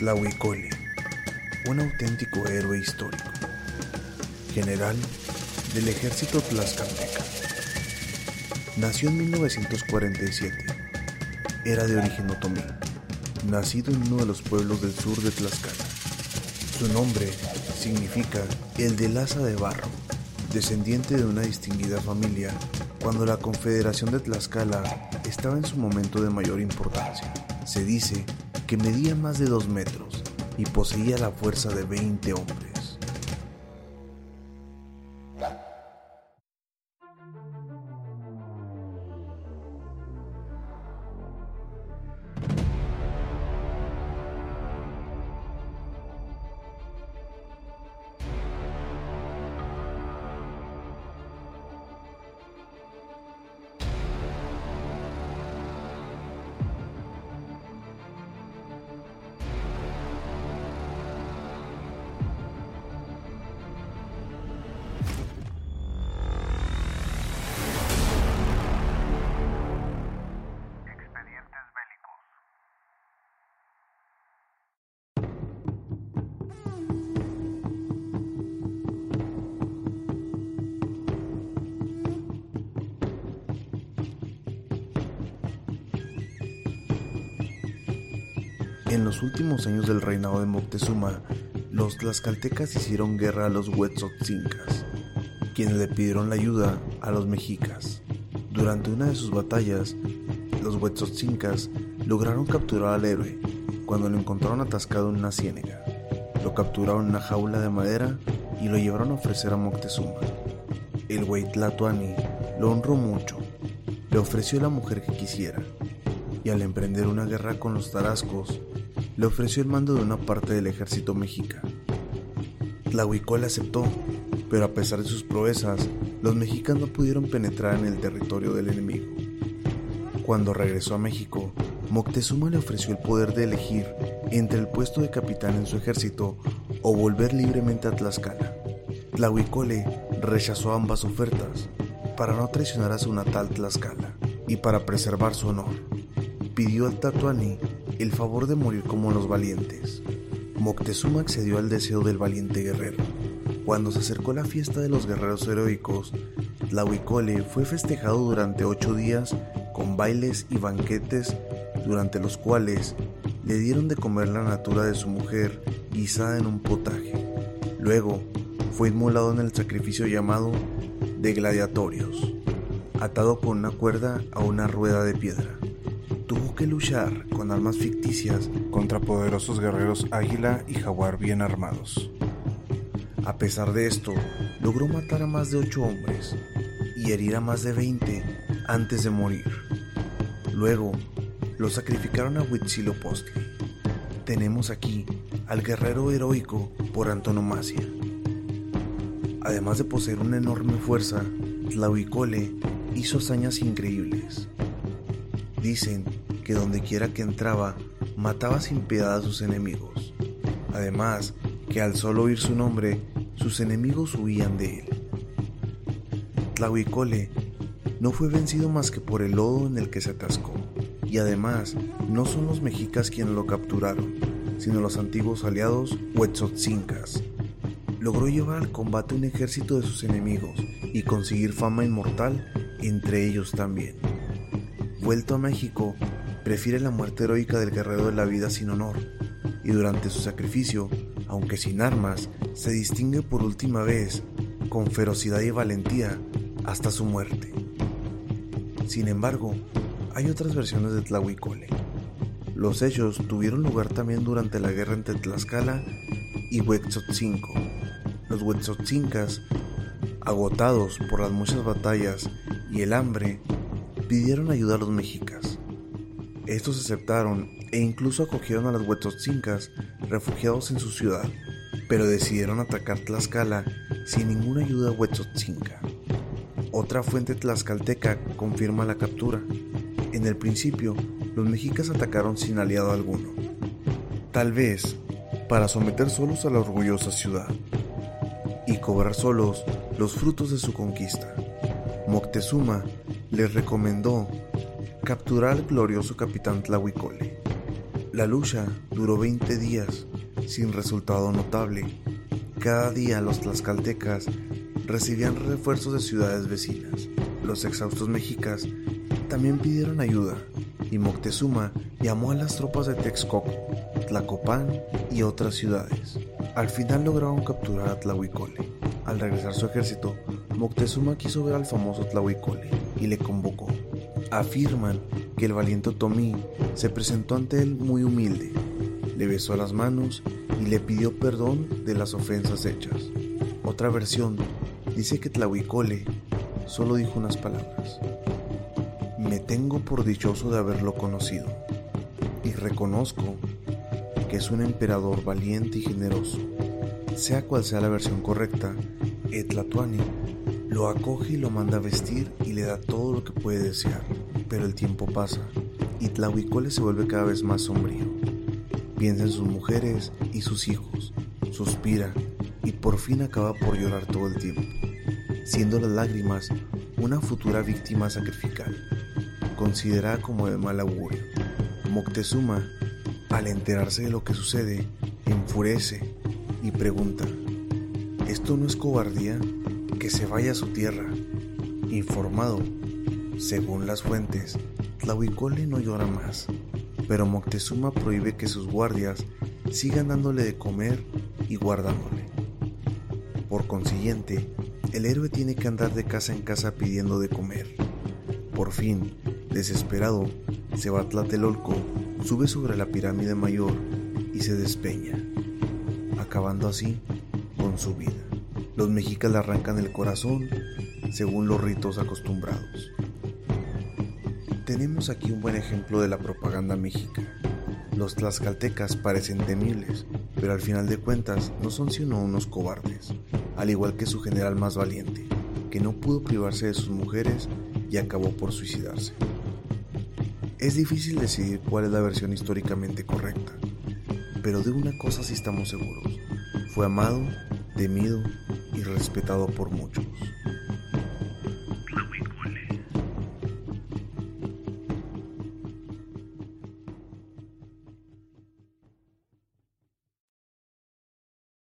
Tlahuicole, un auténtico héroe histórico, general del ejército tlaxcalteca. Nació en 1947. Era de origen otomí, nacido en uno de los pueblos del sur de Tlaxcala. Su nombre significa el de Laza de Barro, descendiente de una distinguida familia cuando la Confederación de Tlaxcala estaba en su momento de mayor importancia. Se dice que medía más de dos metros y poseía la fuerza de 20 hombres. En los últimos años del reinado de Moctezuma, los tlaxcaltecas hicieron guerra a los huetzotzincas, quienes le pidieron la ayuda a los mexicas. Durante una de sus batallas, los huetzotzincas lograron capturar al héroe cuando lo encontraron atascado en una ciénega. Lo capturaron en una jaula de madera y lo llevaron a ofrecer a Moctezuma. El Huaytlatoani lo honró mucho, le ofreció la mujer que quisiera, y al emprender una guerra con los tarascos, le ofreció el mando de una parte del ejército mexica. Tlahuicol aceptó, pero a pesar de sus proezas, los mexicanos no pudieron penetrar en el territorio del enemigo. Cuando regresó a México, Moctezuma le ofreció el poder de elegir entre el puesto de capitán en su ejército o volver libremente a Tlaxcala. Tlahuicole rechazó ambas ofertas para no traicionar a su natal Tlaxcala y para preservar su honor. Pidió al Tatuani el favor de morir como los valientes. Moctezuma accedió al deseo del valiente guerrero. Cuando se acercó la fiesta de los guerreros heroicos, Tlahuicole fue festejado durante ocho días con bailes y banquetes durante los cuales le dieron de comer la natura de su mujer guisada en un potaje. Luego fue inmolado en el sacrificio llamado de gladiatorios, atado con una cuerda a una rueda de piedra tuvo que luchar con armas ficticias contra poderosos guerreros águila y jaguar bien armados. A pesar de esto, logró matar a más de 8 hombres y herir a más de 20 antes de morir. Luego, lo sacrificaron a Huitzilopochtli. Tenemos aquí al guerrero heroico por antonomasia. Además de poseer una enorme fuerza, Tlahuicole hizo hazañas increíbles. Dicen que donde quiera que entraba, mataba sin piedad a sus enemigos. Además, que al solo oír su nombre, sus enemigos huían de él. Tlahuicole no fue vencido más que por el lodo en el que se atascó, y además no son los mexicas quienes lo capturaron, sino los antiguos aliados Huetzotzincas. Logró llevar al combate un ejército de sus enemigos y conseguir fama inmortal entre ellos también. Vuelto a México, prefiere la muerte heroica del guerrero de la vida sin honor, y durante su sacrificio, aunque sin armas, se distingue por última vez con ferocidad y valentía hasta su muerte. Sin embargo, hay otras versiones de Tlahuicole. Los hechos tuvieron lugar también durante la guerra entre Tlaxcala y Huetzotzinco. Los Huetzotzincas, agotados por las muchas batallas y el hambre, pidieron ayuda a los mexicas. Estos aceptaron e incluso acogieron a los huetzotzincas refugiados en su ciudad, pero decidieron atacar Tlaxcala sin ninguna ayuda huetzotzinca. Otra fuente tlaxcalteca confirma la captura. En el principio, los mexicas atacaron sin aliado alguno, tal vez para someter solos a la orgullosa ciudad y cobrar solos los frutos de su conquista. Moctezuma les recomendó capturar al glorioso capitán Tlahuicole. La lucha duró 20 días sin resultado notable. Cada día los tlaxcaltecas recibían refuerzos de ciudades vecinas. Los exhaustos mexicas también pidieron ayuda y Moctezuma llamó a las tropas de Texcoco, Tlacopan y otras ciudades. Al final lograron capturar a Tlahuicole. Al regresar su ejército, Moctezuma quiso ver al famoso Tlahuicole y le convocó. Afirman que el valiente Tomí se presentó ante él muy humilde, le besó las manos y le pidió perdón de las ofensas hechas. Otra versión dice que Tlahuicole solo dijo unas palabras. Me tengo por dichoso de haberlo conocido y reconozco que es un emperador valiente y generoso. Sea cual sea la versión correcta, Etlatuani lo acoge y lo manda a vestir y le da todo lo que puede desear. Pero el tiempo pasa y Tlahuicole se vuelve cada vez más sombrío. Piensa en sus mujeres y sus hijos, suspira y por fin acaba por llorar todo el tiempo, siendo las lágrimas una futura víctima sacrificial, considerada como de mal augurio. Moctezuma, al enterarse de lo que sucede, enfurece y pregunta, ¿esto no es cobardía? Que se vaya a su tierra. Informado, según las fuentes, Tlahuicole no llora más, pero Moctezuma prohíbe que sus guardias sigan dándole de comer y guardándole. Por consiguiente, el héroe tiene que andar de casa en casa pidiendo de comer. Por fin, desesperado, se va a Tlatelolco, sube sobre la pirámide mayor y se despeña, acabando así con su vida. Los mexicas le arrancan el corazón según los ritos acostumbrados. Tenemos aquí un buen ejemplo de la propaganda mexica. Los tlaxcaltecas parecen temibles, pero al final de cuentas no son sino unos cobardes, al igual que su general más valiente, que no pudo privarse de sus mujeres y acabó por suicidarse. Es difícil decidir cuál es la versión históricamente correcta, pero de una cosa sí estamos seguros, fue amado, temido y respetado por muchos.